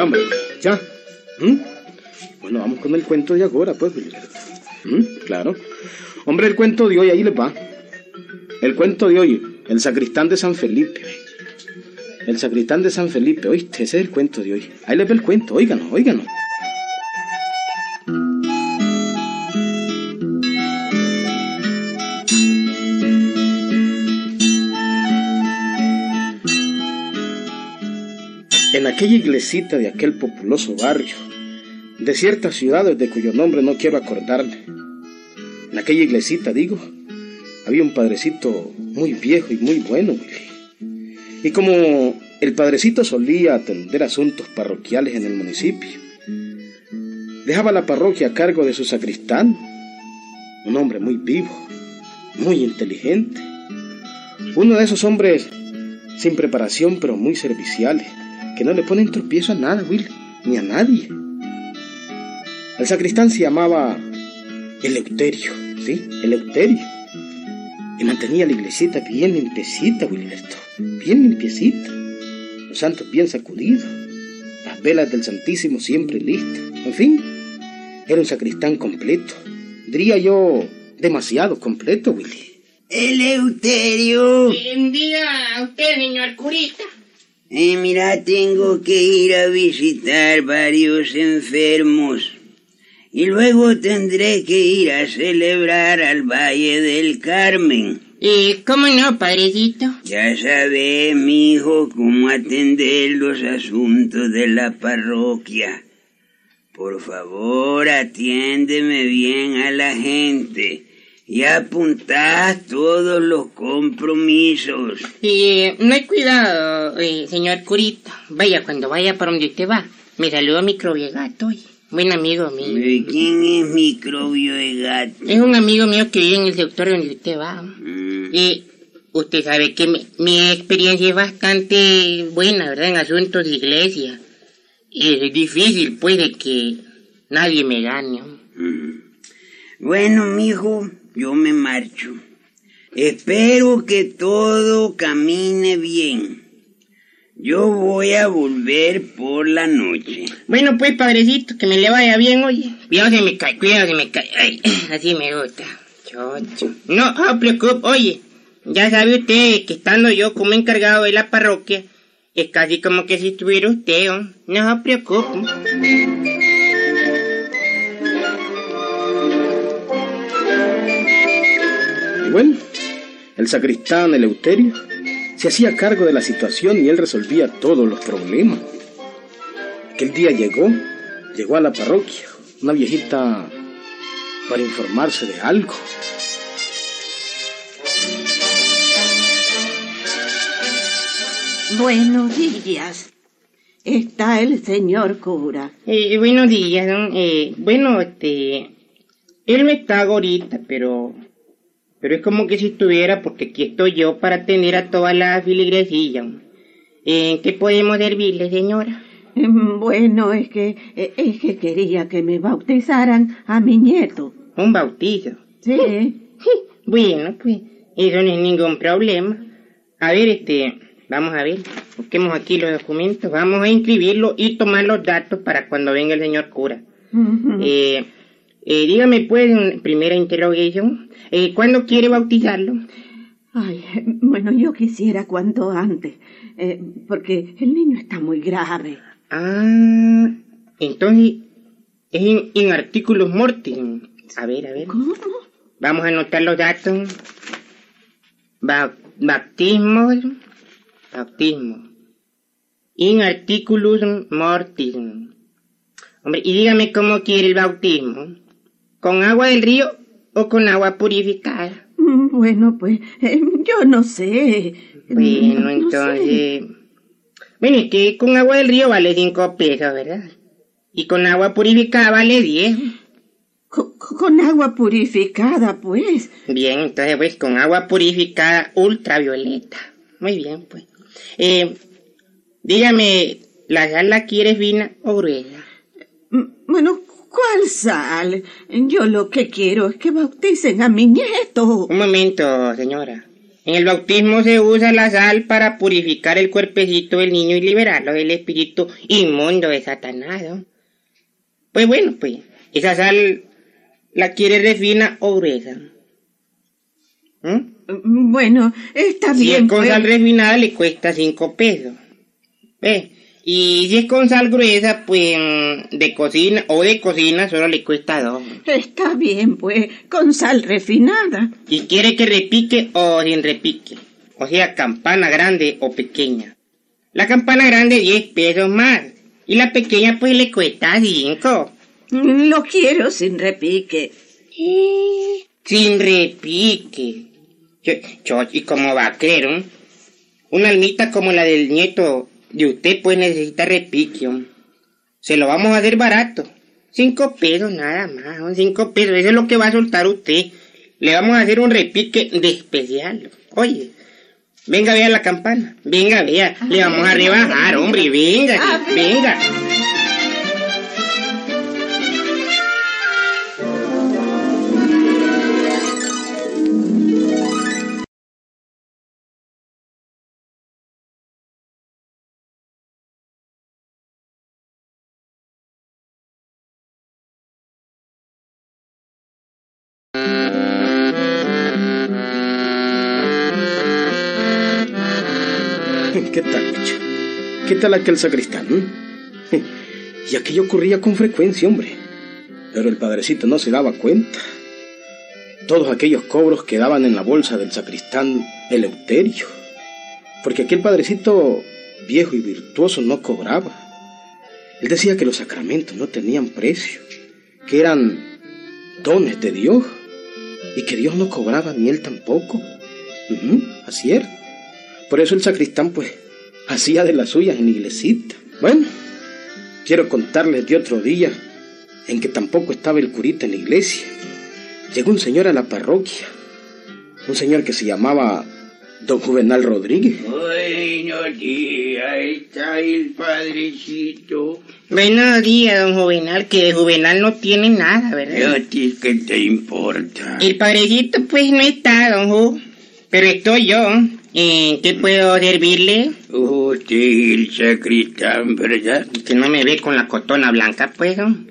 Hombre, ya. ¿Mm? Bueno, vamos con el cuento de ahora, pues. ¿Mm? Claro. Hombre, el cuento de hoy, ahí les va. El cuento de hoy, el sacristán de San Felipe. El sacristán de San Felipe, oíste, ese es el cuento de hoy. Ahí les va el cuento, óiganos, óiganos. Aquella iglesita de aquel populoso barrio, de ciertas ciudades de cuyo nombre no quiero acordarme, en aquella iglesita, digo, había un padrecito muy viejo y muy bueno. Y como el padrecito solía atender asuntos parroquiales en el municipio, dejaba la parroquia a cargo de su sacristán, un hombre muy vivo, muy inteligente, uno de esos hombres sin preparación pero muy serviciales, que no le ponen tropiezo a nada, Willy, ni a nadie. El sacristán se llamaba Eleuterio, ¿sí? Eleuterio. Y mantenía la iglesita bien limpiecita, Wilberto. Bien limpiecita. Los santos bien sacudidos. Las velas del Santísimo siempre listas. En fin, era un sacristán completo. Diría yo, demasiado completo, Willy. Eleuterio. Diga a usted, señor curita. Eh, mira, tengo que ir a visitar varios enfermos. Y luego tendré que ir a celebrar al Valle del Carmen. ¿Y cómo no, padrecito? Ya sabes, mi hijo, cómo atender los asuntos de la parroquia. Por favor, atiéndeme bien a la gente y apuntad todos los compromisos. Y no hay cuidado, eh, señor curita. Vaya, cuando vaya para donde usted va, me saluda microbio gato, oye. Buen amigo mío. ¿De quién es microbio de gato? Es un amigo mío que vive en el sector donde usted va. Mm, Y usted sabe que mi, mi experiencia es bastante buena, ¿verdad? En asuntos de iglesia. Y es difícil, pues, de que nadie me gane. mm. Bueno, mijo, yo me marcho. Espero que todo camine bien. Yo voy a volver por la noche. Bueno, pues, padrecito, que me le vaya bien, oye. Cuidado se me cae, cuidado se me cae. Ay, así me gusta. Chocho. No, no se preocupe, oye. Ya sabe usted que estando yo como encargado de la parroquia, es casi como que si estuviera usted, ¿o? No se preocupe. Bueno, el sacristán Eleuterio se hacía cargo de la situación y él resolvía todos los problemas. Aquel día llegó, llegó a la parroquia, una viejita para informarse de algo. Buenos días. Está el señor cura. Eh, buenos días, don. Eh, bueno, este... Él no está ahorita, pero... Pero es como que si estuviera, porque aquí estoy yo para atender a todas las filigresillas. ¿En qué podemos servirle, señora? Bueno, es que es que quería que me bautizaran a mi nieto. Un bautizo. Sí. Bueno, pues, eso no es ningún problema. A ver, este, vamos a ver, busquemos aquí los documentos, vamos a inscribirlo y tomar los datos para cuando venga el señor cura. Eh, eh, dígame, pues, en primera interrogación, eh, ¿cuándo quiere bautizarlo? Ay, bueno, yo quisiera cuanto antes, eh, porque el niño está muy grave. Ah, entonces, es en, en artículos mortis. A ver, a ver. ¿Cómo? Vamos a anotar los datos. Ba- baptismo. Bautismo. In articulus mortis. Hombre, y dígame cómo quiere el bautismo. ¿Con agua del río o con agua purificada? Mm, Bueno, pues eh, yo no sé. Bueno, No- no sé. entonces... Bueno, es que con agua del río vale cinco pesos, ¿verdad? Y con agua purificada vale 10. Co- Con, agua purificada, pues. Bien, entonces pues con agua purificada ultravioleta. Muy bien, pues. Eh, dígame, ¿la sal la quieres fina o gruesa? Mm, Bueno, ¿Cuál sal? Yo lo que quiero es que bauticen a mi nieto. Un momento, señora. En el bautismo se usa la sal para purificar el cuerpecito del niño y liberarlo del espíritu inmundo de Satanás. ¿no? Pues bueno, pues, esa sal la quiere refina o gruesa. ¿Mm? Bueno, está Si bien. es con pues. sal refinada le cuesta cinco pesos. ¿Ve? Y si es con sal gruesa, pues mm, de cocina o de cocina solo le cuesta dos. Está bien, pues, con sal refinada. Y quiere que repique o sin repique. O sea, campana grande o pequeña. La campana grande 10 pesos más. Y la pequeña pues le cuesta 5. Lo quiero sin repique. Sin repique. Yo- yo- ¿Y cómo va a creer? um? Una almita como la del nieto de usted pues necesita repique. um. Se lo vamos a hacer barato. Cinco pesos nada más. um, Cinco pesos. Eso es lo que va a soltar usted. Le vamos a hacer un repique de especial. Oye. Venga, vea la campana. Venga, vea. Le vamos a rebajar, hombre. Venga, A ver. venga. ¿Qué tal? ¿Qué tal aquel sacristán? eh? Y aquello ocurría con frecuencia, hombre. Pero el padrecito no se daba cuenta. Todos aquellos cobros quedaban en la bolsa del sacristán Eleuterio. Porque aquel padrecito viejo y virtuoso no cobraba. Él decía que los sacramentos no tenían precio, que eran dones de Dios y que Dios no cobraba ni él tampoco. Ujú, así. Por eso el sacristán, pues, hacía de las suyas en la iglesita. Bueno, quiero contarles de otro día en que tampoco estaba el curita en la iglesia. Llegó un señor a la parroquia, un señor que se llamaba don Juvenal Rodríguez. Buenos días, ahí está el padrecito. Buenos días, don Juvenal, que de Juvenal no tiene nada, ¿Y ¿verdad? a ti qué te importa? El padrecito pues no está, don Ju, pero estoy yo. ¿En qué puedo servirle? Usted el sacristán, ¿verdad? Que no me ve con la cotona blanca, pues, don.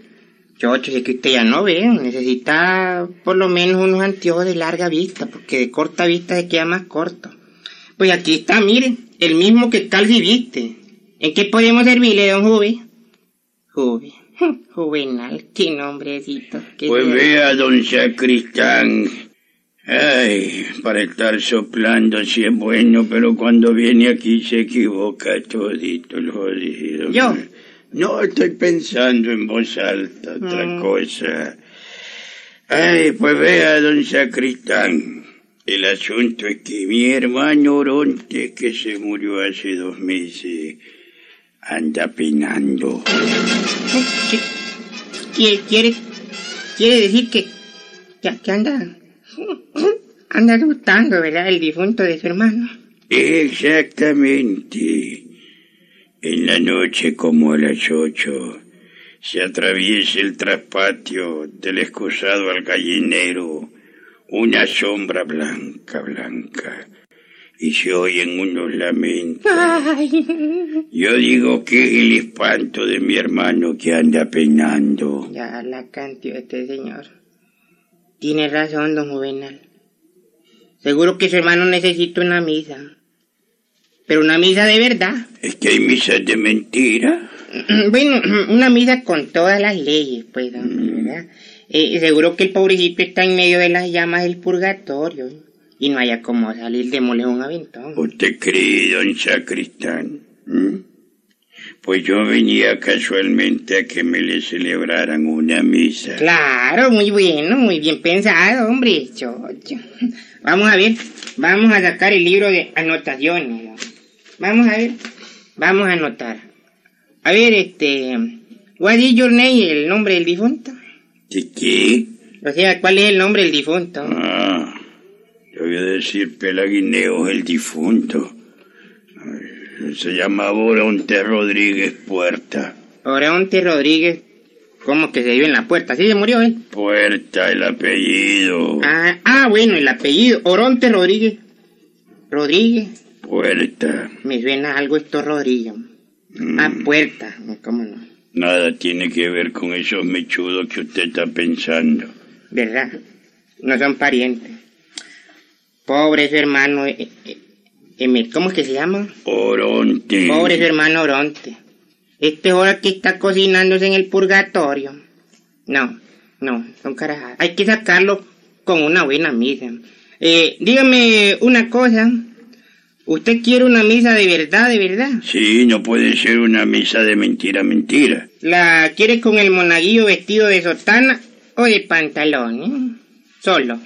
Chocho, si es que usted ya no ve, necesita por lo menos unos anteojos de larga vista, porque de corta vista se queda más corto. Pues aquí está, mire, el mismo que Calvi viste. ¿En qué podemos servirle, don Juve? Juve. Juvenal, qué nombrecito. qué Pues vea, don sacristán. Ay, para estar soplando sí es bueno, pero cuando viene aquí se equivoca todito el jodido. ¿Yo? No, estoy pensando en voz alta, otra Mm. cosa. Ay, pues vea, don sacristán. El asunto es que mi hermano Oronte, que se murió hace dos meses, anda penando. ¿Qué- ¿Quiere, quiere, quiere decir que, que, que anda, anda gustando, ¿verdad? El difunto de su hermano. Exactamente. En la noche como a las ocho se atraviesa el traspatio del excusado al gallinero una sombra blanca, blanca, y se oyen unos lamentos. Ay, Yo digo que es el espanto de mi hermano que anda penando. ya la cantió este señor. Tiene razón, don Juvenal. Seguro que su hermano necesita una misa. Pero una misa de verdad. ¿Es que hay misas de mentira? Bueno, una misa con todas las leyes, pues, don, ¿verdad? Eh, seguro que el pobrecito está en medio de las llamas del purgatorio y no haya como salir de mole un aventón. ¿Usted cree, don sacristán? ¿Mm? Pues yo venía casualmente a que me le celebraran una misa. Claro, muy bueno, muy bien pensado, hombre. chocho. Vamos a ver, vamos a sacar el libro de anotaciones. Vamos a ver, vamos a anotar. A ver, este, what is your name, el nombre del difunto? ¿Qué qué? O sea, ¿cuál es el nombre del difunto? Ah, yo voy a decir Pelaguineo, el difunto. Se llamaba Oronte Rodríguez Puerta. Oronte Rodríguez ¿Cómo que se vive en la puerta? ¿Sí se murió él? Puerta, el apellido. Ah, ah, bueno, el apellido. Oronte Rodríguez. Rodríguez. Puerta. Me suena algo esto Rodríguez. Mm. Ah, puerta. ¿Cómo no? Nada tiene que ver con esos mechudos que usted está pensando. ¿Verdad? No son parientes. Pobre su hermano. eh, eh, ¿Cómo es que se llama? Oronte. Pobre su hermano Oronte. Este hora que está cocinándose en el purgatorio. No, no, son carajadas. Hay que sacarlo con una buena misa. Eh, dígame una cosa. ¿Usted quiere una misa de verdad, de verdad? Sí, no puede ser una misa de mentira, mentira. ¿La quiere con el monaguillo vestido de sotana o de pantalón? eh? Solo.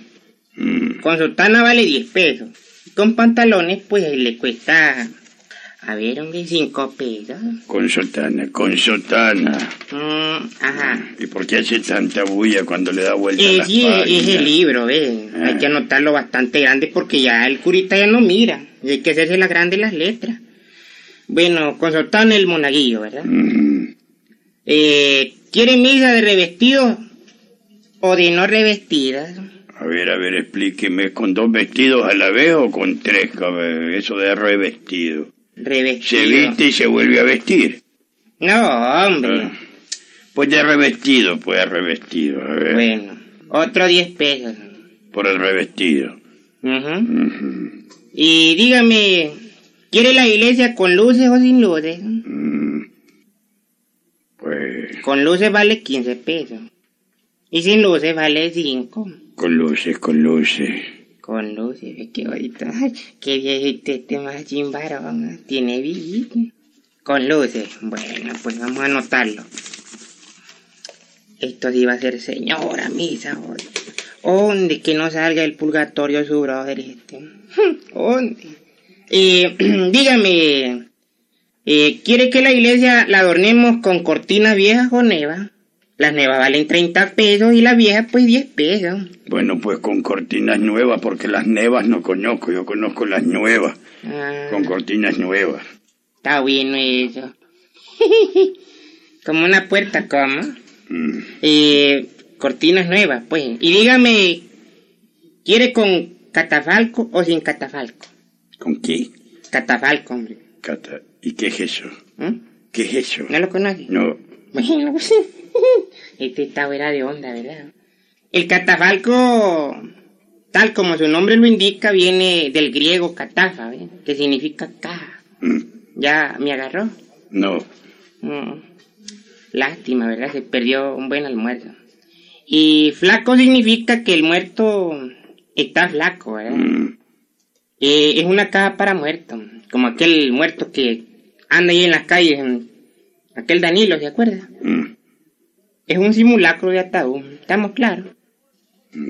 Mm, Con sotana vale 10 pesos. Con pantalones, pues le cuesta. A ver, hombre, 5 pesos. con sotana, con sotana. Mm, ajá. ¿Y por qué hace tanta bulla cuando le da vuelta a Eh, las sí, es páginas? el libro, ¿ves? Ah. Hay que anotarlo bastante grande porque ya el curita ya no mira. Y hay que hacerse las grandes las letras. Bueno, con sotana el monaguillo, ¿verdad? Mm, Eh, ¿Quiere misa de revestido o de no revestidas? A ver, a ver, explíqueme, ¿con dos vestidos a la vez o con tres? Eso de revestido. Revestido. Se viste y se vuelve a vestir. No, hombre. Ah. Pues de revestido, pues de revestido. A ver, Bueno, otro 10 pesos. por el revestido. Ujú. Y dígame, ¿quiere la iglesia con luces o sin luces? Mm. Pues Con luces vale 15 pesos. Y sin luces vale 5. con luces, con luces. Con luces, bonito. Ay, qué viejito este más chimbarón. Tiene billete. Con luces. Bueno, pues vamos a anotarlo. Esto sí va a ser señora misa hoy. ¿Dónde que no salga el purgatorio su brother este? ¿Dónde? Eh, dígame, ¿quiere que la iglesia la adornemos con cortinas viejas o nuevas? Las nuevas valen 30 pesos y las viejas pues 10 pesos. Bueno, pues con cortinas nuevas, porque las nuevas no conozco, yo conozco las nuevas, Ah, con cortinas nuevas. está bueno eso. Como una puerta, como. Mm. Eh, cortinas nuevas, pues. Y dígame, ¿quiere con catafalco o sin catafalco? ¿Con qué? Catafalco, hombre. Cata. ¿Y qué es eso? ¿Mm? ¿Qué es eso? ¿No lo conoce? No. Bueno, pues, este está fuera de onda, ¿verdad? El catafalco, tal como su nombre lo indica, viene del griego catafa, ¿ves? que significa caja. Mm. ¿Ya me agarró? No. Mm. Lástima, ¿verdad? Se perdió un buen almuerzo. Y flaco significa que el muerto está flaco, ¿verdad? Mm. Eh, es una caja para muertos, como aquel muerto que anda ahí en las calles, en- aquel Danilo, ¿se acuerda? Mm. Es un simulacro de ataúd, ¿estamos claros?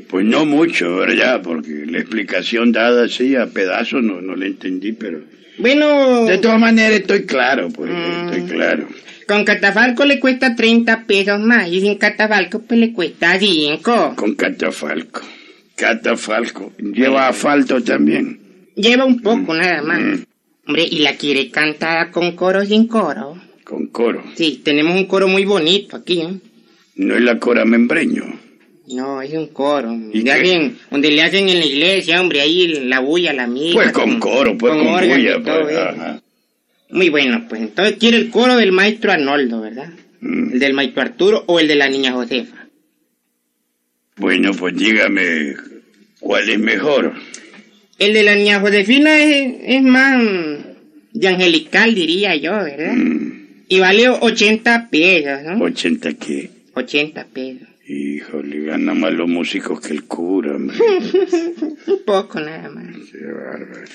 Pues no mucho, ¿verdad? Porque la explicación dada así a pedazos no, no la entendí, pero... Bueno, De todas maneras estoy claro, pues, Mm. estoy claro. con catafalco le cuesta 30 pesos más y sin catafalco pues le cuesta 5. Con catafalco. Catafalco. Lleva asfalto también. Lleva un poco nada más. Mm. Hombre, ¿y la quiere cantada con coro o sin coro? Con coro. Sí, tenemos un coro muy bonito aquí, ¿eh? No es la cora membreño. No, es un coro. ¿Y De alguien, donde le hacen en la iglesia, hombre, ahí la bulla, la misa. Pues con coro, pues con, bulla, todo pues. ajá. Muy bueno, pues entonces quiere el coro del maestro Arnoldo, ¿verdad? Mm. El del maestro Arturo o el de la niña Josefa. Bueno, pues dígame, ¿cuál es mejor? El de la niña Josefina es, es más de angelical, diría yo, ¿verdad? Mm, Y vale 80 pesos, ¿no? ¿80 qué? 80 pesos. Híjole, ganan más los músicos que el cura, hombre. Un poco nada más. Qué bárbaro.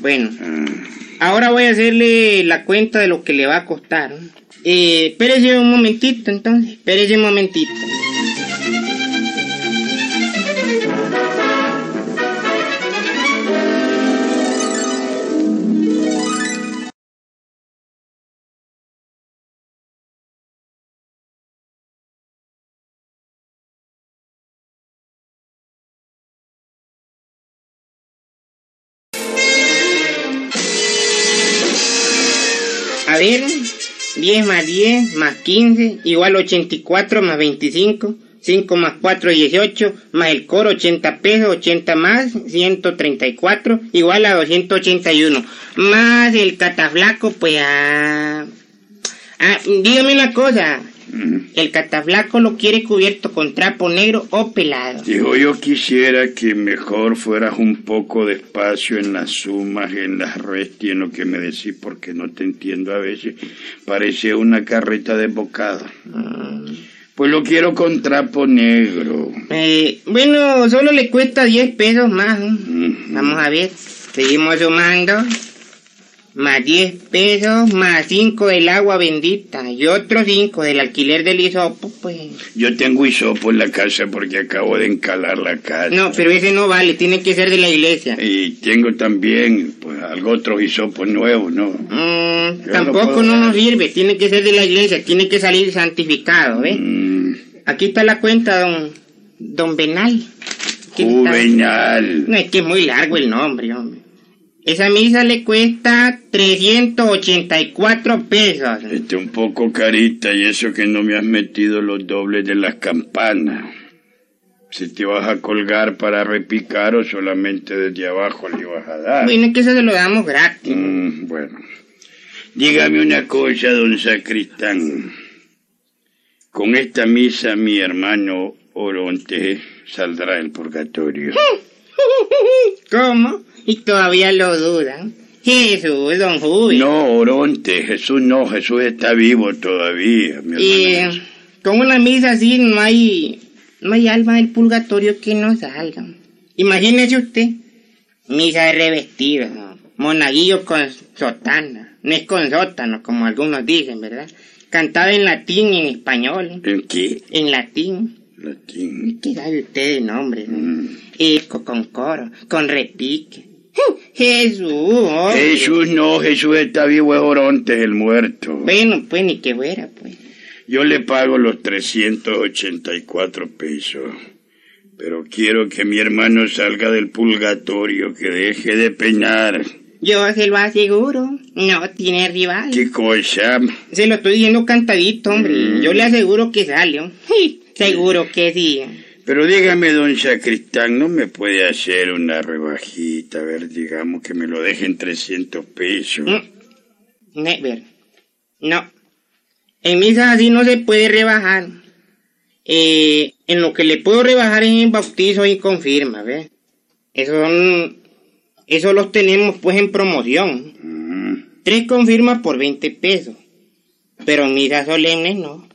Bueno, Ah, ahora voy a hacerle la cuenta de lo que le va a costar. Eh, espérese un momentito, entonces. Espérese un momentito. 10 más 10 más 15 igual 84 más 25. 5 más 4, 18, más el coro, 80 pesos, 80 más, 134, igual a 281. Más el cataflaco, pues a... Ah, dígame una cosa. El cataflaco lo quiere cubierto con trapo negro o pelado. Dijo, yo quisiera que mejor fueras un poco despacio en las sumas, en las restas y en lo que me decís, porque no te entiendo a veces. Parece una carreta de bocado. Pues lo quiero con trapo negro. Eh, bueno, solo le cuesta 10 pesos más. ¿no? Vamos a ver. Seguimos sumando. Más 10 pesos, más 5 del agua bendita y otros 5 del alquiler del hisopo, pues... Yo tengo hisopo en la casa porque acabo de encalar la casa. No, pero ese no vale, tiene que ser de la iglesia. Y tengo también, pues, algo otros hisopos nuevos, ¿no? Mm, Yo tampoco no no nos sirve, tiene que ser de la iglesia, tiene que salir santificado, ¿ves? Mm, Aquí está la cuenta, don... Don Benal. Juvenal. No, es que es muy largo el nombre, hombre. Esa misa le cuesta 384 pesos. Este un poco carita y eso que no me has metido los dobles de las campanas. Si te vas a colgar para repicar o solamente desde abajo le vas a dar. Bueno, es que eso se lo damos gratis. Mm, bueno. Dígame una cosa, don Sacristán. Con esta misa mi hermano Oronte saldrá del purgatorio. ¿Cómo? Y todavía lo dudan. Jesús, don Jubi. No, Oronte, Jesús no, Jesús está vivo todavía. mi Y hermano. eh, con una misa así no hay, no hay alma del purgatorio que no salga. Imagínese usted, misa de revestido, ¿no? monaguillo con sotana, no es con sótano como algunos dicen, ¿verdad? Cantado en latín y en español, ¿En qué? en latín. Latín. ¿Qué sabe usted de nombre? no? Mm. Eco, con coro, con repique. Jesús, hombre. Jesús no, Jesús está vivo, es Oronte, el muerto. Bueno, pues ni que fuera, pues. Yo le pago los 384 pesos. Pero quiero que mi hermano salga del purgatorio, que deje de penar. Yo se lo aseguro, no tiene rival. ¿Qué cosa? Se lo estoy diciendo cantadito, hombre. Mm. Yo le aseguro que sale. Sí, Seguro que sí. Pero dígame, don Sacristán, ¿no me puede hacer una rebajita? A ver, digamos que me lo dejen 300 pesos. Mm. Never. No. En misas así no se puede rebajar. Eh, en lo que le puedo rebajar es en bautizo y confirma, ¿ves? Esos son... Esos los tenemos pues en promoción. Mm, Tres confirmas por 20 pesos. Pero en misas solemnes no.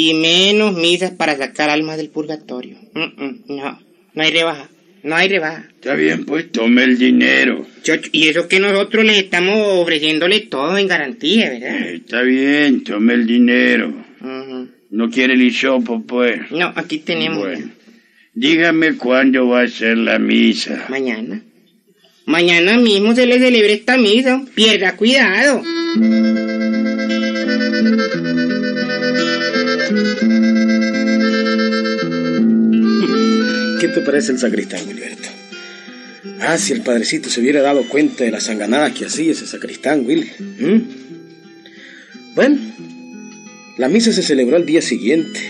Y menos misas para sacar almas del purgatorio. Mm, mm, no, no hay rebaja. No hay rebaja. Está bien, pues tome el dinero. Chocho, y eso que nosotros les estamos ofreciéndole todo en garantía, ¿verdad? Eh, Está bien, tome el dinero. No quiere el hisopo, pues. No, aquí tenemos Bueno, dígame cuándo va a ser la misa. mañana. Mañana mismo se le celebra esta misa. Pierda cuidado. ¿Qué te parece el sacristán, Wilberto? Ah, si el padrecito se hubiera dado cuenta de la sanganada que hacía ese sacristán, Willy. ¿Mm? Bueno, la misa se celebró al día siguiente.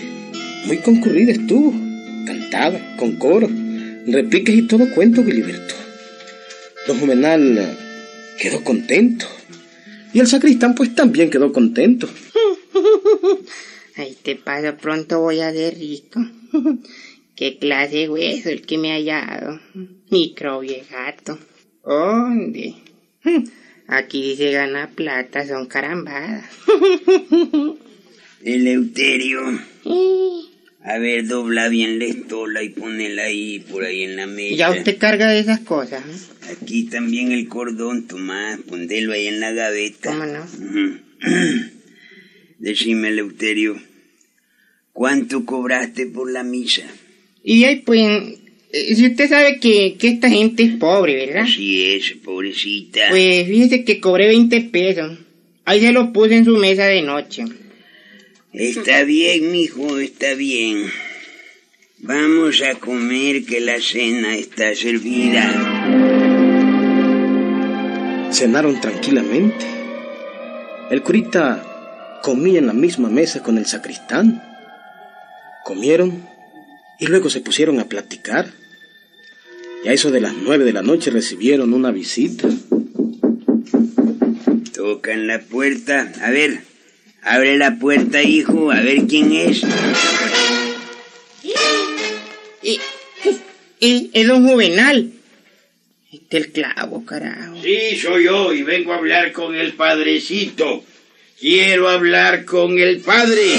Muy concurrida estuvo. Cantada, con coro, repiques y todo cuento, Wilberto. Don Juvenal eh, quedó contento. Y el sacristán pues también quedó contento. Ay, te paso pronto voy a ser rico. Qué clase de hueso el que me ha hallado. Microbio de gato. ¿Dónde? Aquí dice gana plata, son carambadas. Eleuterio. A ver, dobla bien la estola y ponela ahí, por ahí en la mesa. Ya usted carga de esas cosas. ¿eh? Aquí también el cordón, Tomás, ponelo ahí en la gaveta. ¿Cómo no? Decime, Eleuterio, ¿cuánto cobraste por la misa? Y ahí pues, eh, si usted sabe que, que esta gente es pobre, ¿verdad? Así es, pobrecita. Pues fíjese que cobré 20 pesos. Ahí se los puse en su mesa de noche. Está bien, mijo, está bien. Vamos a comer que la cena está servida. Cenaron tranquilamente. El curita comí en la misma mesa con el sacristán. Comieron y luego se pusieron a platicar. Y a eso de las nueve de la noche recibieron una visita. Tocan la puerta. A ver, abre la puerta, hijo, a ver quién es. Y, y, es don Juvenal. Este el clavo, carajo. Sí, soy yo y vengo a hablar con el padrecito. Quiero hablar con el padre.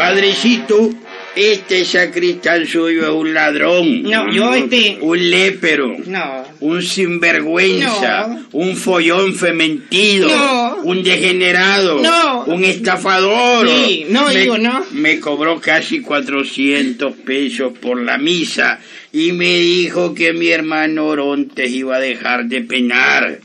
Padrecito, este sacristán suyo es un ladrón. No, yo este... Un lépero. No. Un sinvergüenza. No. Un follón fementido. No. Un degenerado. No. Un estafador. Sí, no, me, digo, no. Me cobró casi 400 pesos por la misa y me dijo que mi hermano Orontes iba a dejar de penar.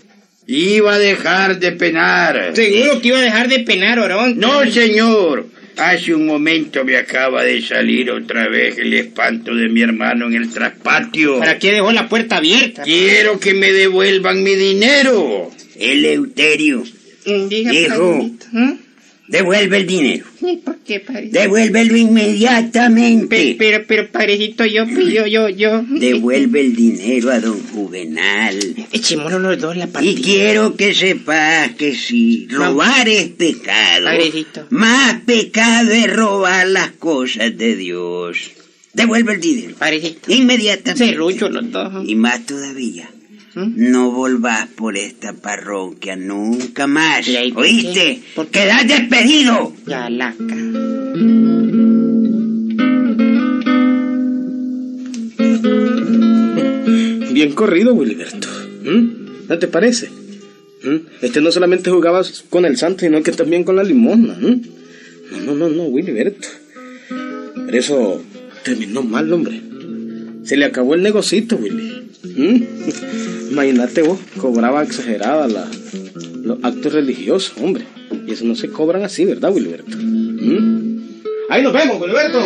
Iba a dejar de penar. Seguro que iba a dejar de penar, Orón. No, señor. Hace un momento me acaba de salir otra vez el espanto de mi hermano en el traspatio. ¿Para qué dejó la puerta abierta? Quiero que me devuelvan mi dinero. Eleuterio, Diga, Hijo. padrecito. Devuelve el dinero. ¿Y ¿Por qué, padrecito? Devuélvelo inmediatamente. Pero, pero, padrecito, yo, yo, yo, yo... Devuelve el dinero a don Juvenal. Echémonos los dos la Y partida. quiero que sepas que si robar es pecado, Padrecito. más pecado es robar las cosas de Dios. Devuelve el dinero. Padrecito. Inmediatamente. Serrucho los dos. Y más todavía. No volvás por esta parroquia nunca más. ¿Y ahí por ¿Oíste? ¿Por qué? Quedás despedido. Ya, laca. Bien corrido, Wiliberto. ¿Mm? ¿No te parece? ¿Mm? Este no solamente jugaba con el santo, sino que también con la limosna. ¿Mm? No, no, no, no, Wiliberto. Pero eso terminó mal, hombre. Se le acabó el negocito, Willy. ¿Mm? Imagínate vos, cobraba exagerada los actos religiosos, hombre. Y eso no se cobran así, ¿verdad, Wiliberto? ¿Mm? Ahí nos vemos, Wiliberto.